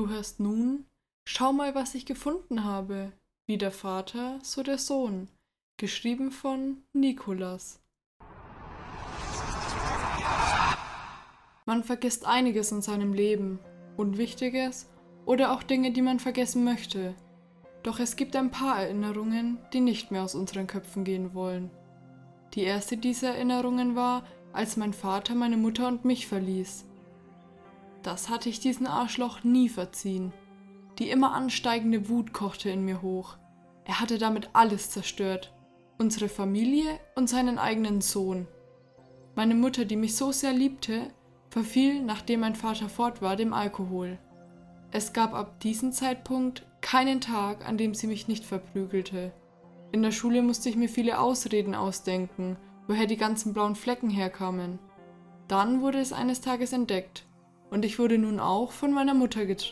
Du hörst nun, schau mal, was ich gefunden habe. Wie der Vater, so der Sohn. Geschrieben von Nikolas. Man vergisst einiges in seinem Leben, Unwichtiges oder auch Dinge, die man vergessen möchte. Doch es gibt ein paar Erinnerungen, die nicht mehr aus unseren Köpfen gehen wollen. Die erste dieser Erinnerungen war, als mein Vater meine Mutter und mich verließ. Das hatte ich diesen Arschloch nie verziehen. Die immer ansteigende Wut kochte in mir hoch. Er hatte damit alles zerstört. Unsere Familie und seinen eigenen Sohn. Meine Mutter, die mich so sehr liebte, verfiel, nachdem mein Vater fort war, dem Alkohol. Es gab ab diesem Zeitpunkt keinen Tag, an dem sie mich nicht verprügelte. In der Schule musste ich mir viele Ausreden ausdenken, woher die ganzen blauen Flecken herkamen. Dann wurde es eines Tages entdeckt und ich wurde nun auch von meiner Mutter getrennt.